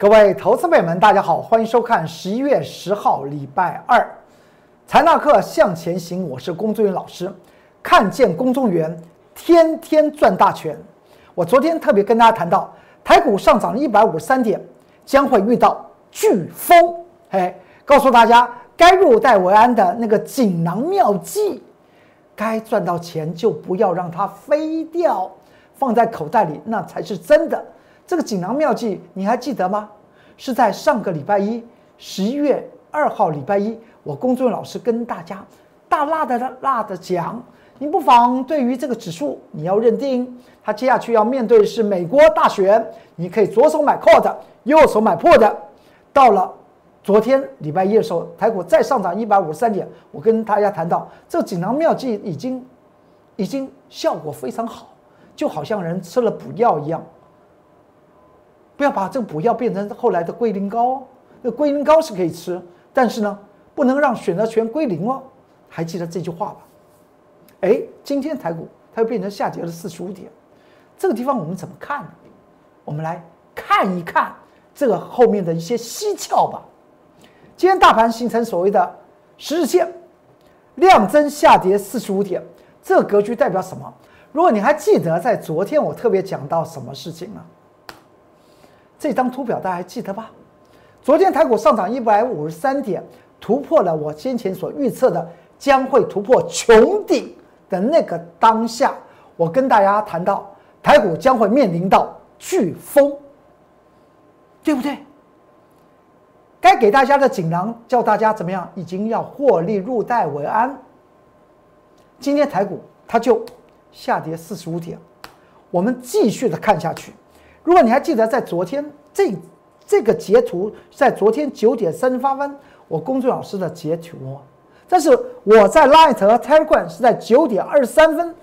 各位投资朋友们，大家好，欢迎收看十一月十号礼拜二财纳课向前行。我是龚宗元老师，看见公众员天天赚大钱。我昨天特别跟大家谈到，台股上涨一百五十三点，将会遇到飓风。哎，告诉大家该入袋为安的那个锦囊妙计，该赚到钱就不要让它飞掉，放在口袋里，那才是真的。这个锦囊妙计你还记得吗？是在上个礼拜一，十一月二号礼拜一，我公众老师跟大家大辣的辣的讲，你不妨对于这个指数，你要认定它接下去要面对是美国大选，你可以左手买 call 的，右手买破的。到了昨天礼拜一的时候，台股再上涨一百五十三点，我跟大家谈到这锦囊妙计已经已经效果非常好，就好像人吃了补药一样。不要把这个补药变成后来的龟苓膏哦，那龟苓膏是可以吃，但是呢，不能让选择权归零哦。还记得这句话吧？哎，今天台股它又变成下跌了四十五点，这个地方我们怎么看呢？我们来看一看这个后面的一些蹊跷吧。今天大盘形成所谓的十日线量增下跌四十五点，这个格局代表什么？如果你还记得在昨天我特别讲到什么事情呢？这张图表大家还记得吧？昨天台股上涨一百五十三点，突破了我先前所预测的将会突破穹顶的那个当下，我跟大家谈到台股将会面临到飓风，对不对？该给大家的锦囊叫大家怎么样？已经要获利入袋为安。今天台股它就下跌四十五点，我们继续的看下去。如果你还记得，在昨天这这个截图，在昨天九点三十八分，我公众老师的截图，但是我在 Light 和 Telegram 是在九点二十三分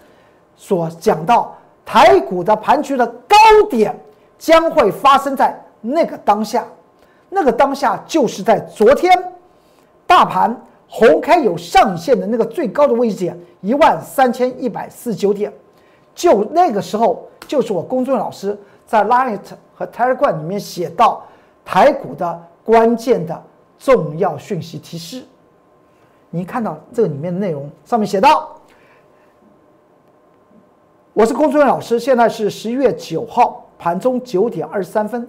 所讲到台股的盘区的高点将会发生在那个当下，那个当下就是在昨天大盘红开有上限的那个最高的位置点一万三千一百四十九点，就那个时候，就是我公众老师。在 Light 和 Telegram 里面写到台股的关键的重要讯息提示，你看到这个里面的内容，上面写到：我是龚俊老师，现在是十一月九号盘中九点二十三分，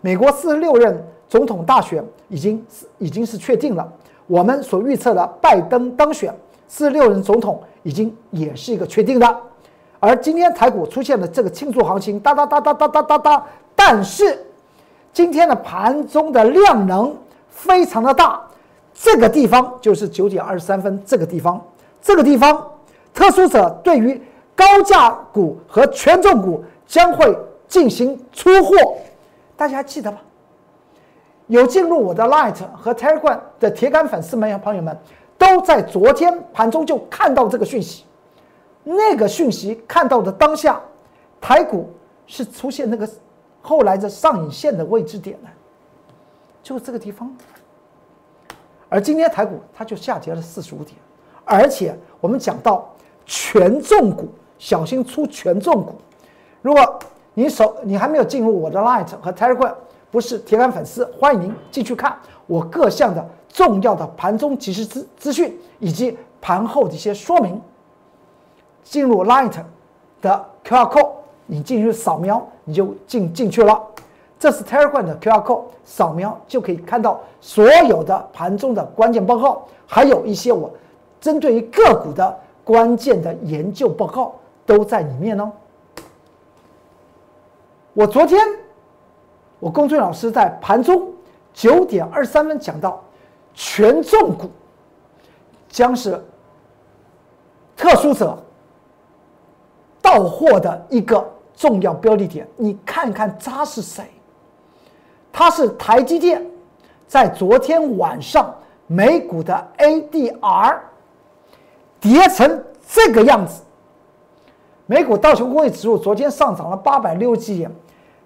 美国四十六任总统大选已经已经是确定了，我们所预测的拜登当选，四十六任总统已经也是一个确定的。而今天台股出现了这个庆祝行情，哒哒哒哒哒哒哒哒，但是今天的盘中的量能非常的大，这个地方就是九点二十三分，这个地方，这个地方，特殊者对于高价股和权重股将会进行出货，大家还记得吗？有进入我的 Light 和 Telegram 的铁杆粉丝们朋友们，都在昨天盘中就看到这个讯息。那个讯息看到的当下，台股是出现那个后来的上影线的位置点呢，就这个地方。而今天台股它就下跌了四十五点，而且我们讲到权重股，小心出权重股。如果你手你还没有进入我的 Light 和 Telegram，不是铁杆粉丝，欢迎您进去看我各项的重要的盘中即时资资讯以及盘后的一些说明。进入 Light 的 QR code，你进去扫描，你就进进去了。这是 Telegram 的 QR code，扫描就可以看到所有的盘中的关键报告，还有一些我针对于个股的关键的研究报告都在里面哦。我昨天，我公孙老师在盘中九点二三分讲到，权重股将是特殊者。到货的一个重要标的点，你看看它是谁？它是台积电，在昨天晚上美股的 ADR 跌成这个样子，美股道琼工业指数昨天上涨了八百六十几点，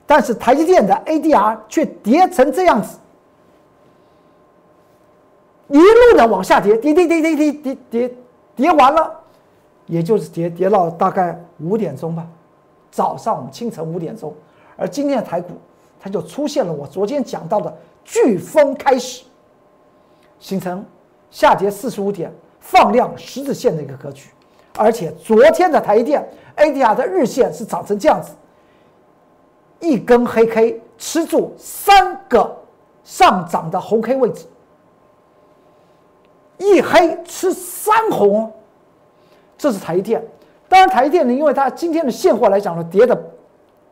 但是台积电的 ADR 却跌成这样子，一路的往下跌，跌跌跌跌跌跌跌跌完了。也就是跌跌到大概五点钟吧，早上我们清晨五点钟，而今天的台股它就出现了我昨天讲到的飓风开始，形成下跌四十五点放量十字线的一个格局，而且昨天的台电 ADR 的日线是长成这样子，一根黑 K 吃住三个上涨的红 K 位置，一黑吃三红，这是台积电。当然，台积电呢，因为它今天的现货来讲呢，跌的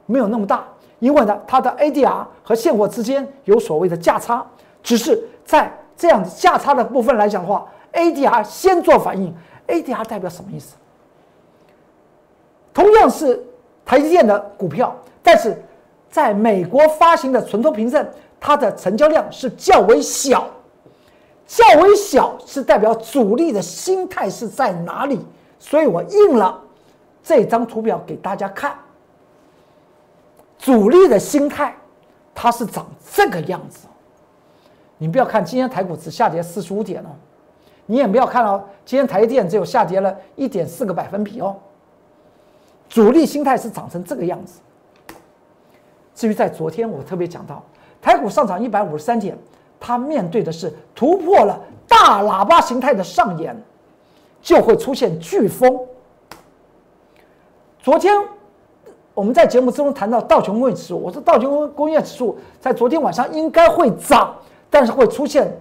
没有那么大，因为呢，它的 ADR 和现货之间有所谓的价差，只是在这样价差的部分来讲的话，ADR 先做反应，ADR 代表什么意思？同样是台积电的股票，但是在美国发行的存托凭证，它的成交量是较为小，较为小是代表主力的心态是在哪里，所以我印了。这张图表给大家看，主力的心态，它是长这个样子。你不要看今天台股只下跌四十五点哦，你也不要看哦，今天台电只有下跌了一点四个百分比哦。主力心态是长成这个样子。至于在昨天，我特别讲到，台股上涨一百五十三点，它面对的是突破了大喇叭形态的上沿，就会出现飓风。昨天我们在节目之中谈到道琼工业指数，我说道琼工业指数在昨天晚上应该会涨，但是会出现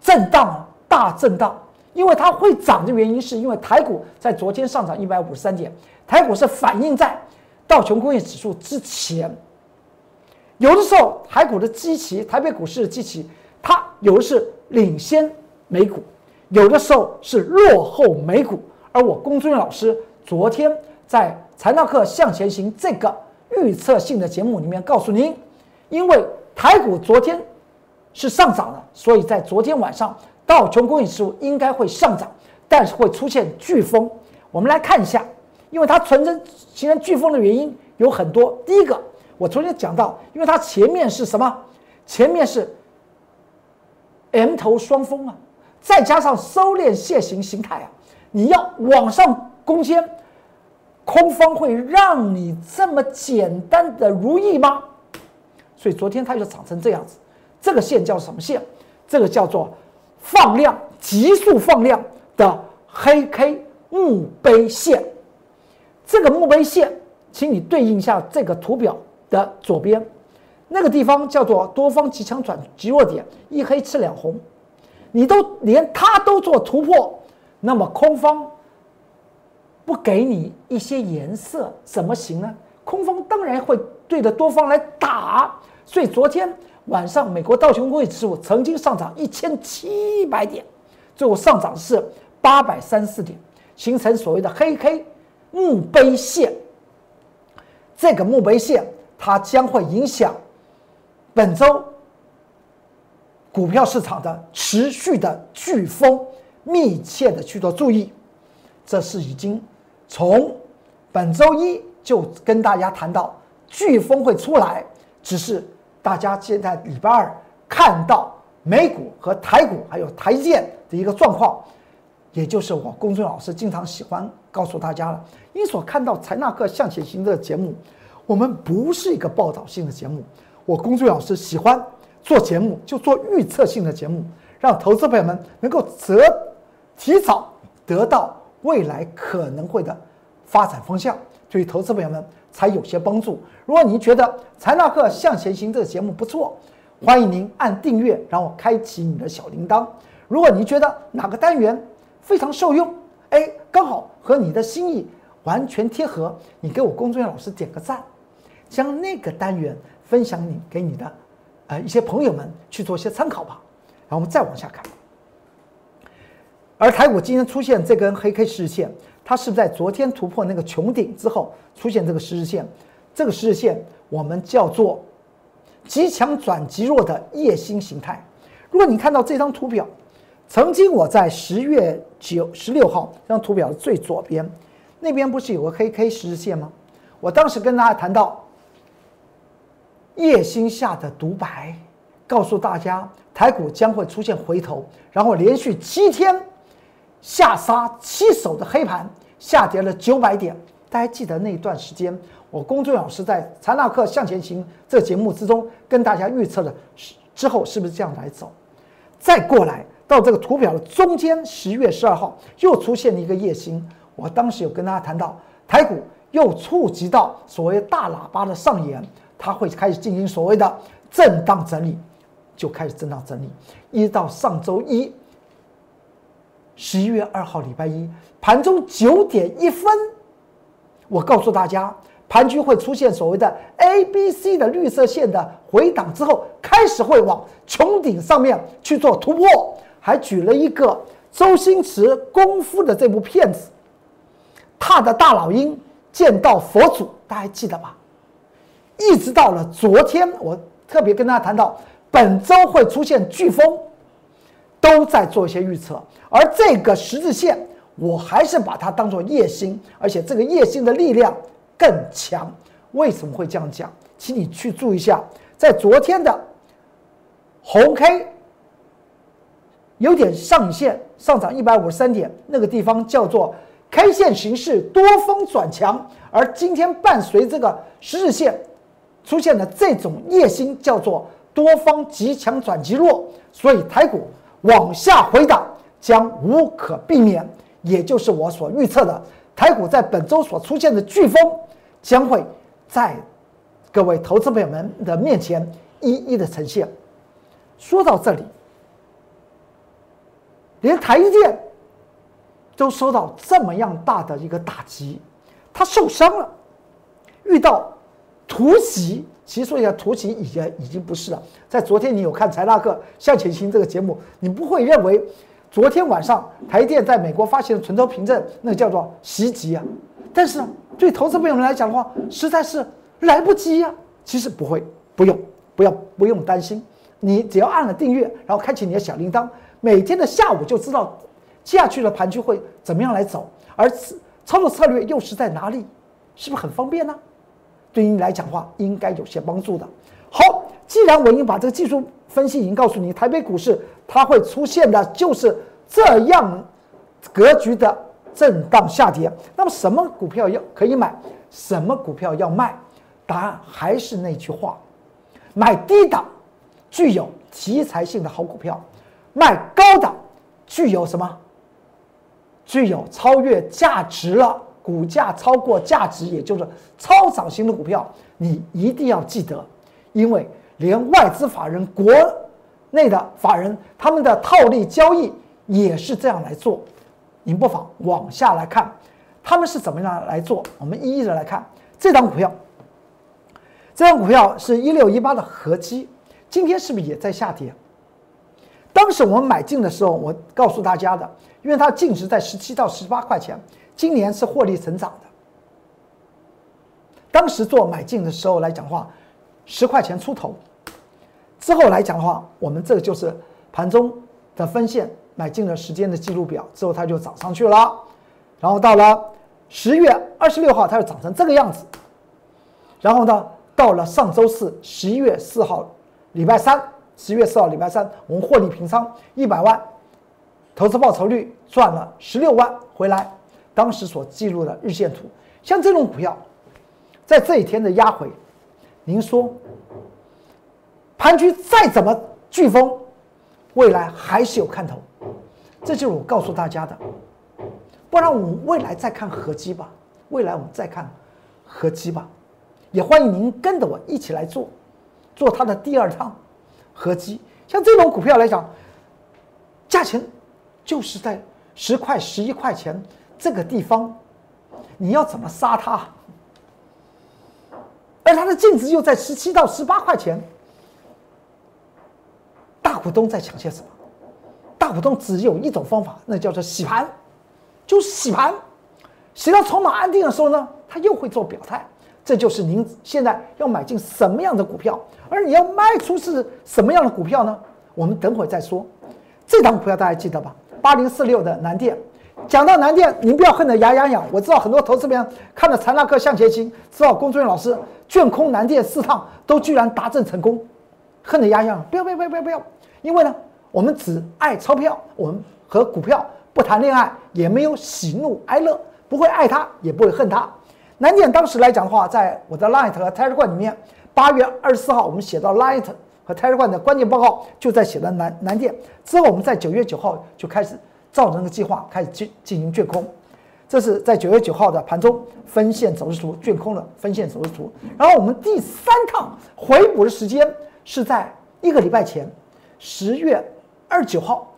震荡大震荡，因为它会涨的原因是因为台股在昨天上涨一百五十三点，台股是反映在道琼工业指数之前，有的时候台股的基期，台北股市的基期，它有的是领先美股，有的时候是落后美股，而我龚尊老师昨天。在财纳课向前行这个预测性的节目里面，告诉您，因为台股昨天是上涨的，所以在昨天晚上道琼工业指数应该会上涨，但是会出现飓风。我们来看一下，因为它存生形成飓风的原因有很多。第一个，我昨天讲到，因为它前面是什么？前面是 M 头双峰啊，再加上收敛楔形形态啊，你要往上攻坚。空方会让你这么简单的如意吗？所以昨天它就长成这样子，这个线叫什么线？这个叫做放量急速放量的黑 K 墓碑线。这个墓碑线，请你对应一下这个图表的左边那个地方叫做多方极强转极弱点，一黑吃两红，你都连它都做突破，那么空方。不给你一些颜色怎么行呢？空方当然会对着多方来打，所以昨天晚上美国道琼工业指数曾经上涨一千七百点，最后上涨是八百三四点，形成所谓的黑 K 墓碑线。这个墓碑线它将会影响本周股票市场的持续的飓风，密切的去做注意，这是已经。从本周一就跟大家谈到飓风会出来，只是大家现在礼拜二看到美股和台股还有台建的一个状况，也就是我公孙老师经常喜欢告诉大家了。你所看到财纳克向前行的节目，我们不是一个报道性的节目，我公孙老师喜欢做节目就做预测性的节目，让投资朋友们能够择提早得到。未来可能会的发展方向，对于投资朋友们才有些帮助。如果您觉得财纳克向前行这个节目不错，欢迎您按订阅，然后开启你的小铃铛。如果您觉得哪个单元非常受用，哎，刚好和你的心意完全贴合，你给我工作人员老师点个赞，将那个单元分享你给你的呃一些朋友们去做一些参考吧。然后我们再往下看。而台股今天出现这根黑 K 十日线，它是不是在昨天突破那个穹顶之后出现这个十日线？这个十日线我们叫做极强转极弱的夜星形态。如果你看到这张图表，曾经我在十月九十六号这张图表的最左边那边不是有个黑 K 十日线吗？我当时跟大家谈到夜星下的独白，告诉大家台股将会出现回头，然后连续七天。下杀七手的黑盘，下跌了九百点。大家记得那段时间，我龚俊老师在《财纳克向前行》这节目之中跟大家预测的之后是不是这样来走？再过来到这个图表的中间，十月十二号又出现了一个夜星。我当时有跟大家谈到，台股又触及到所谓大喇叭的上沿，它会开始进行所谓的震荡整理，就开始震荡整理，一直到上周一，十一月二号礼拜一盘中九点一分，我告诉大家，盘局会出现所谓的 A、B、C 的绿色线的回档之后，开始会往穹顶上面去做突破，还举了一个周星驰功夫的这部片子。踏的大老鹰见到佛祖，大家还记得吧？一直到了昨天，我特别跟大家谈到，本周会出现飓风，都在做一些预测。而这个十字线，我还是把它当做夜星，而且这个夜星的力量更强。为什么会这样讲？请你去注意一下，在昨天的红 K 有点上影线上涨一百五十三点，那个地方叫做。K 线形式多方转强，而今天伴随这个十日线出现的这种夜星，叫做多方极强转极弱，所以台股往下回档将无可避免，也就是我所预测的，台股在本周所出现的飓风将会在各位投资朋友们的面前一一的呈现。说到这里，连台积电。都受到这么样大的一个打击，他受伤了，遇到突袭。其实说一下，突袭已经已经不是了。在昨天你有看财大克向前行这个节目，你不会认为昨天晚上台电在美国发行的存筹凭证，那叫做袭击啊。但是对投资朋友们来讲的话，实在是来不及呀。其实不会，不用，不要不用担心。你只要按了订阅，然后开启你的小铃铛，每天的下午就知道。接下去的盘局会怎么样来走？而操作策略又是在哪里？是不是很方便呢？对于你来讲话，应该有些帮助的。好，既然我已经把这个技术分析已经告诉你，台北股市它会出现的就是这样格局的震荡下跌。那么什么股票要可以买？什么股票要卖？答案还是那句话：买低档具有题材性的好股票，卖高档具有什么？具有超越价值了，股价超过价值，也就是超涨型的股票，你一定要记得，因为连外资法人、国内的法人，他们的套利交易也是这样来做。您不妨往下来看，他们是怎么样来做？我们一一的来看这张股票。这张股票是一六一八的合基，今天是不是也在下跌？当时我们买进的时候，我告诉大家的。因为它净值在十七到十八块钱，今年是获利成长的。当时做买进的时候来讲话，十块钱出头，之后来讲的话，我们这个就是盘中的分线买进的时间的记录表，之后它就涨上去了。然后到了十月二十六号，它就涨成这个样子。然后呢，到了上周四，十一月四号，礼拜三，十月四号礼拜三，我们获利平仓一百万。投资报酬率赚了十六万回来，当时所记录的日线图，像这种股票，在这一天的压回，您说盘局再怎么飓风，未来还是有看头，这就是我告诉大家的。不然我们未来再看合基吧，未来我们再看合基吧，也欢迎您跟着我一起来做，做它的第二趟合基。像这种股票来讲，价钱。就是在十块、十一块钱这个地方，你要怎么杀它？而它的净值又在十七到十八块钱，大股东在抢些什么？大股东只有一种方法，那叫做洗盘，就是洗盘，洗到筹码安定的时候呢，他又会做表态。这就是您现在要买进什么样的股票，而你要卖出是什么样的股票呢？我们等会再说。这档股票大家记得吧？八零四六的南电，讲到南电，您不要恨得牙痒痒。我知道很多投资人看了财纳克向前行，知道龚俊老师卷空南电四趟都居然达阵成功，恨得牙痒痒。不要不要不要不要！因为呢，我们只爱钞票，我们和股票不谈恋爱，也没有喜怒哀乐，不会爱他，也不会恨他。南电当时来讲的话，在我的 Light 和 Telegram 里面，八月二十四号我们写到 Light 和 Telegram 的关键报告，就在写的南南电。之后我们在九月九号就开始照着那个计划开始进进行卷空。这是在九月九号的盘中分线走势图，卷空的分线走势图。然后我们第三趟回补的时间是在一个礼拜前，十月二十九号，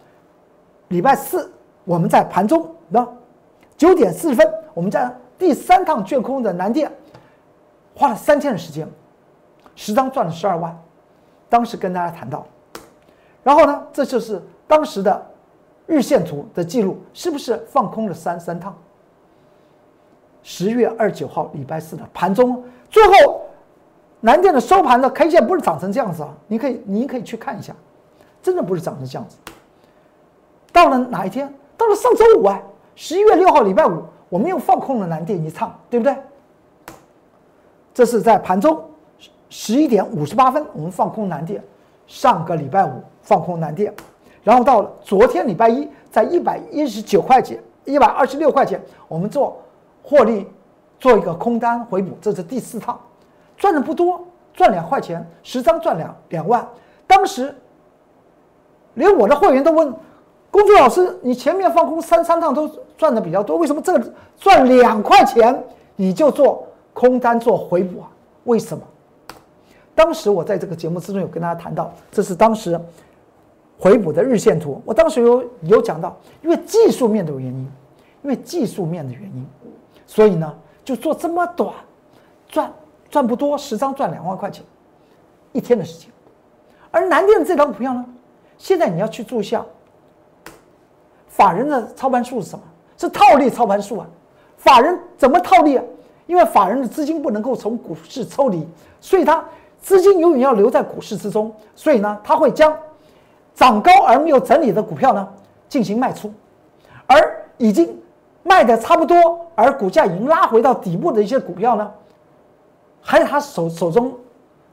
礼拜四，我们在盘中的九点四十分，我们在。第三趟卷空的南电，花了三天的时间，十张赚了十二万。当时跟大家谈到，然后呢，这就是当时的日线图的记录，是不是放空了三三趟？十月二十九号礼拜四的盘中，最后南电的收盘的 K 线不是长成这样子啊？你可以，你可以去看一下，真的不是长成这样子。到了哪一天？到了上周五啊，十一月六号礼拜五。我们又放空了南电一趟，对不对？这是在盘中十一点五十八分，我们放空南电。上个礼拜五放空南电，然后到了昨天礼拜一，在一百一十九块钱、一百二十六块钱，我们做获利，做一个空单回补。这是第四趟，赚的不多，赚两块钱，十张赚两两万。当时连我的会员都问。公主老师，你前面放空三三趟都赚的比较多，为什么这个赚两块钱你就做空单做回补啊？为什么？当时我在这个节目之中有跟大家谈到，这是当时回补的日线图。我当时有有讲到，因为技术面的原因，因为技术面的原因，所以呢就做这么短，赚赚不多，十张赚两万块钱，一天的时间。而南电的这张股票呢，现在你要去注意下。法人的操盘术是什么？是套利操盘术啊！法人怎么套利啊？因为法人的资金不能够从股市抽离，所以他资金永远要留在股市之中。所以呢，他会将涨高而没有整理的股票呢进行卖出，而已经卖的差不多，而股价已经拉回到底部的一些股票呢，还有他手手中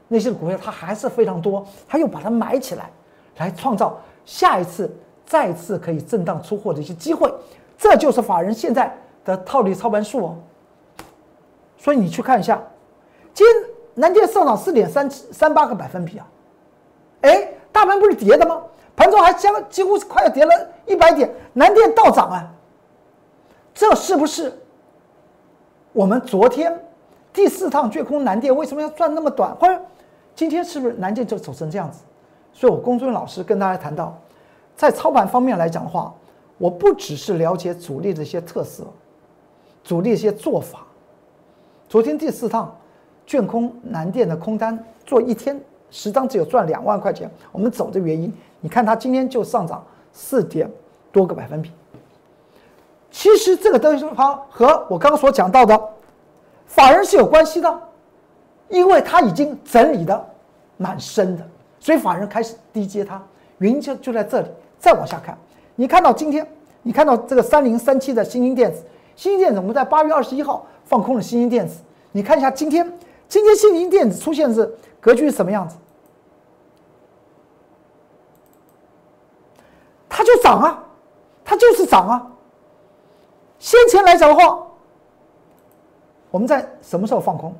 那些股票，他还是非常多，他又把它买起来，来创造下一次。再次可以震荡出货的一些机会，这就是法人现在的套利操盘术哦。所以你去看一下，今南电上涨四点三三八个百分比啊，哎，大盘不是跌的吗？盘中还将几乎是快要跌了一百点，南电倒涨啊，这是不是我们昨天第四趟卷空南电为什么要赚那么短？或者今天是不是南电就走成这样子？所以我公孙老师跟大家谈到。在操盘方面来讲的话，我不只是了解主力的一些特色，主力一些做法。昨天第四趟卷空南电的空单做一天十张只有赚两万块钱，我们走的原因，你看它今天就上涨四点多个百分比。其实这个东西方和我刚刚所讲到的法人是有关系的，因为它已经整理的蛮深的，所以法人开始低接它，原因就就在这里。再往下看，你看到今天，你看到这个三零三七的新兴电子，新兴电子我们在八月二十一号放空了新兴电子，你看一下今天，今天新兴电子出现是格局是什么样子？它就涨啊，它就是涨啊。先前来讲的话，我们在什么时候放空？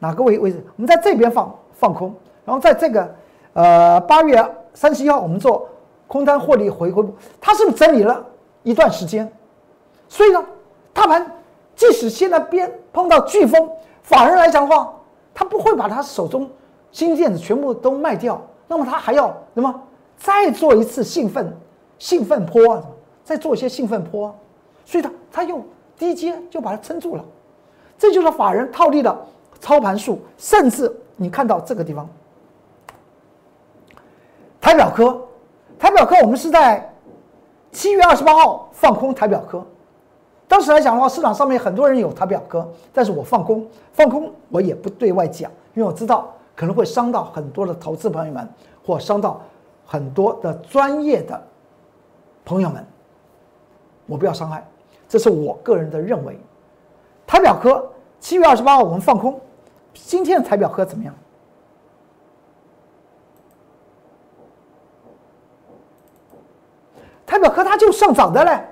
哪个位位置？我们在这边放放空，然后在这个呃八月三十一号我们做。空单获利回回，它是不是整理了一段时间？所以呢，大盘即使现在边碰到飓风，法人来讲的话，他不会把他手中新电子全部都卖掉，那么他还要什么再做一次兴奋兴奋坡，再做一些兴奋坡，所以他他用低阶就把它撑住了，这就是法人套利的操盘术。甚至你看到这个地方，台表科。台表科，我们是在七月二十八号放空台表科。当时来讲的话，市场上面很多人有台表科，但是我放空，放空我也不对外讲，因为我知道可能会伤到很多的投资朋友们，或伤到很多的专业的朋友们，我不要伤害，这是我个人的认为。台表科七月二十八号我们放空，今天的台表科怎么样？台表科它就上涨的嘞，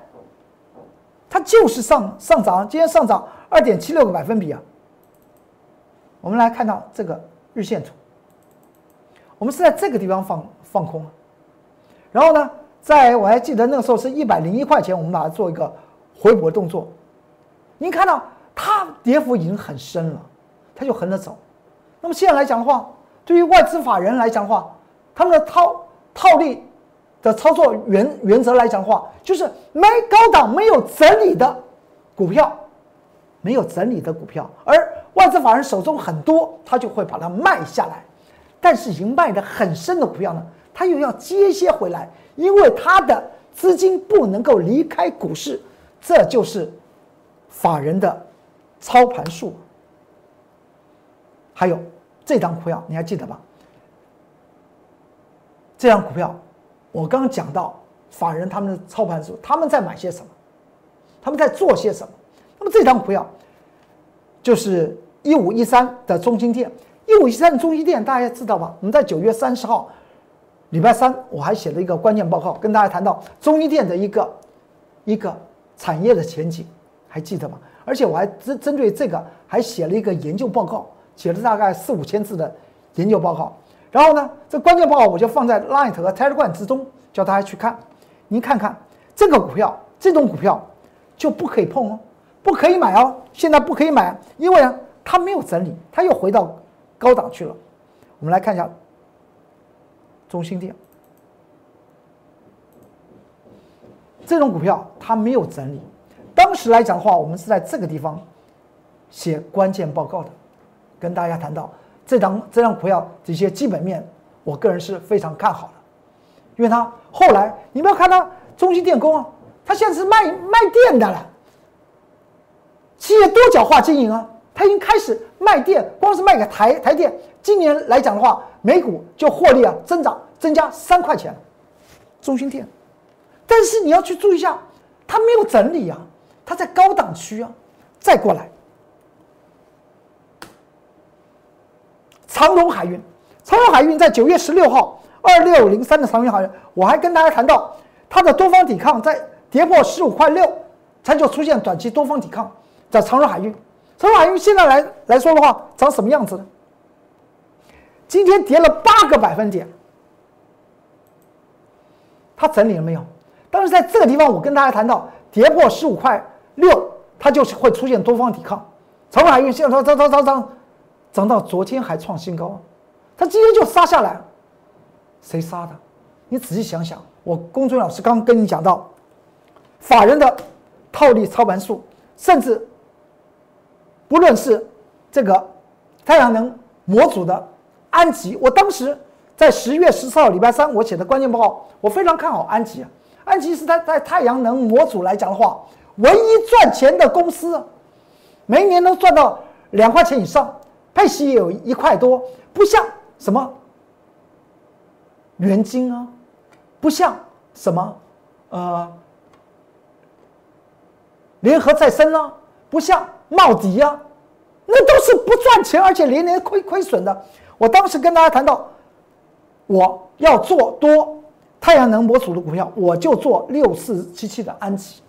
它就是上上涨，今天上涨二点七六个百分比啊。我们来看到这个日线图，我们是在这个地方放放空，然后呢，在我还记得那个时候是一百零一块钱，我们把它做一个回补的动作。您看到它跌幅已经很深了，它就横着走。那么现在来讲的话，对于外资法人来讲的话，他们的套套利。的操作原原则来讲的话，就是没高档没有整理的股票，没有整理的股票，而外资法人手中很多，他就会把它卖下来。但是已经卖的很深的股票呢，他又要接一些回来，因为他的资金不能够离开股市，这就是法人的操盘术。还有这张股票，你还记得吧？这张股票。我刚刚讲到法人他们的操盘手，他们在买些什么？他们在做些什么？那么这张股票就是一五一三的中心店，一五一三的中心店大家知道吧？我们在九月三十号礼拜三，我还写了一个关键报告，跟大家谈到中心店的一个一个产业的前景，还记得吗？而且我还针针对这个还写了一个研究报告，写了大概四五千字的研究报告。然后呢，这关键报告我就放在 Light 和 Telegram 之中，叫大家去看。您看看这个股票，这种股票就不可以碰哦，不可以买哦。现在不可以买，因为啊，它没有整理，它又回到高档去了。我们来看一下中心店，这种股票它没有整理。当时来讲的话，我们是在这个地方写关键报告的，跟大家谈到。这张这张股票这些基本面，我个人是非常看好的，因为它后来你不要看它中心电工啊，它现在是卖卖电的了，企业多角化经营啊，它已经开始卖电，光是卖给台台电，今年来讲的话，每股就获利啊增长增加三块钱，中心电，但是你要去注意一下，它没有整理啊，它在高档区啊，再过来。长荣海运，长荣海运在九月十六号二六零三的长荣海运，我还跟大家谈到它的多方抵抗在跌破十五块六，才就出现短期多方抵抗，在长荣海运。长荣海运现在来来说的话，长什么样子呢？今天跌了八个百分点，它整理了没有？但是在这个地方，我跟大家谈到跌破十五块六，它就是会出现多方抵抗。长荣海运现在涨涨涨涨涨。涨到昨天还创新高，它今天就杀下来，谁杀的？你仔细想想，我公孙老师刚跟你讲到，法人的套利操盘术，甚至不论是这个太阳能模组的安吉，我当时在十月十四号礼拜三我写的关键报告，我非常看好安吉啊。安吉是在在太阳能模组来讲的话，唯一赚钱的公司，每一年能赚到两块钱以上。配息也有一块多，不像什么元金啊，不像什么呃联合再生啊，不像茂迪啊，那都是不赚钱，而且年年亏亏损的。我当时跟大家谈到，我要做多太阳能模组的股票，我就做六四七七的安吉。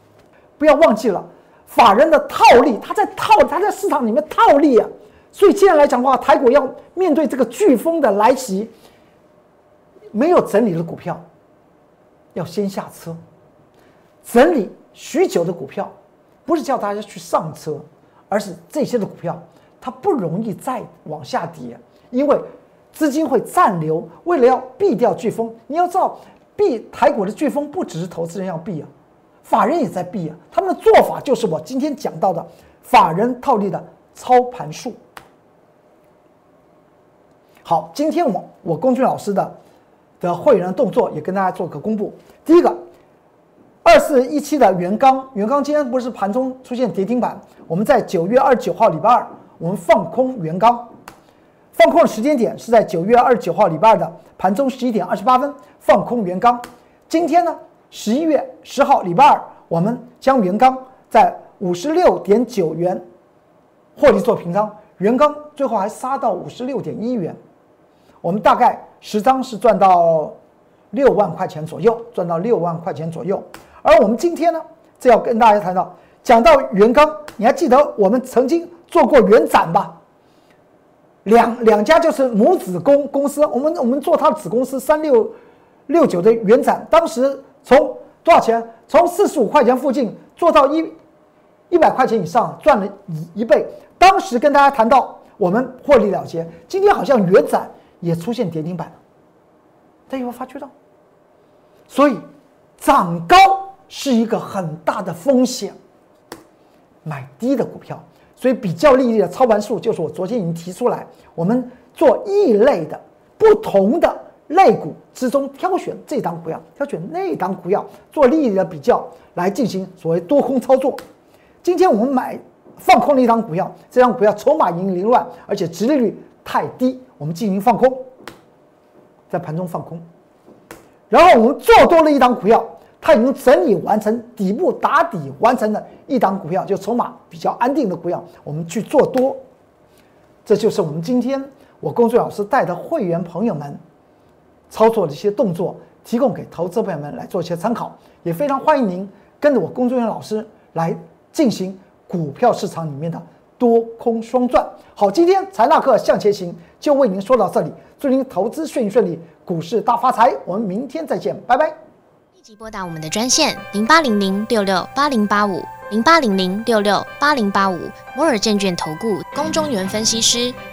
不要忘记了，法人的套利，他在套，他在市场里面套利啊。所以，接下来讲的话，台股要面对这个飓风的来袭，没有整理的股票，要先下车。整理许久的股票，不是叫大家去上车，而是这些的股票它不容易再往下跌，因为资金会暂留。为了要避掉飓风，你要知道，避台股的飓风不只是投资人要避啊，法人也在避啊。他们的做法就是我今天讲到的法人套利的操盘术。好，今天我我龚俊老师的的会员动作也跟大家做个公布。第一个，二四一七的元刚，元刚今天不是盘中出现跌停板，我们在九月二十九号礼拜二，我们放空元刚，放空的时间点是在九月二十九号礼拜二的盘中十一点二十八分放空元刚。今天呢，十一月十号礼拜二，我们将元刚在五十六点九元获利做平仓，元刚最后还杀到五十六点一元。我们大概十张是赚到六万块钱左右，赚到六万块钱左右。而我们今天呢，这要跟大家谈到，讲到元刚，你还记得我们曾经做过元展吧？两两家就是母子公公司，我们我们做它的子公司三六六九的元展，当时从多少钱？从四十五块钱附近做到一一百块钱以上，赚了一一倍。当时跟大家谈到我们获利了结，今天好像元展也出现跌停板了，大家有没有发觉到？所以涨高是一个很大的风险，买低的股票。所以比较利益的操盘术就是我昨天已经提出来，我们做异类的不同的类股之中挑选这档股票，挑选那档股票做利益的比较来进行所谓多空操作。今天我们买放空了一档股票，这张股票筹码已经凌乱，而且殖利率太低，我们进行放空，在盘中放空。然后我们做多了一档股票。它已经整理完成底部打底完成的一档股票，就筹码比较安定的股票，我们去做多。这就是我们今天我工作老师带的会员朋友们操作的一些动作，提供给投资朋友们来做一些参考。也非常欢迎您跟着我工作人员老师来进行股票市场里面的多空双赚。好，今天财纳克向前行就为您说到这里，祝您投资顺顺利，股市大发财。我们明天再见，拜拜。立即拨打我们的专线零八零零六六八零八五零八零零六六八零八五摩尔证券投顾公中原分析师。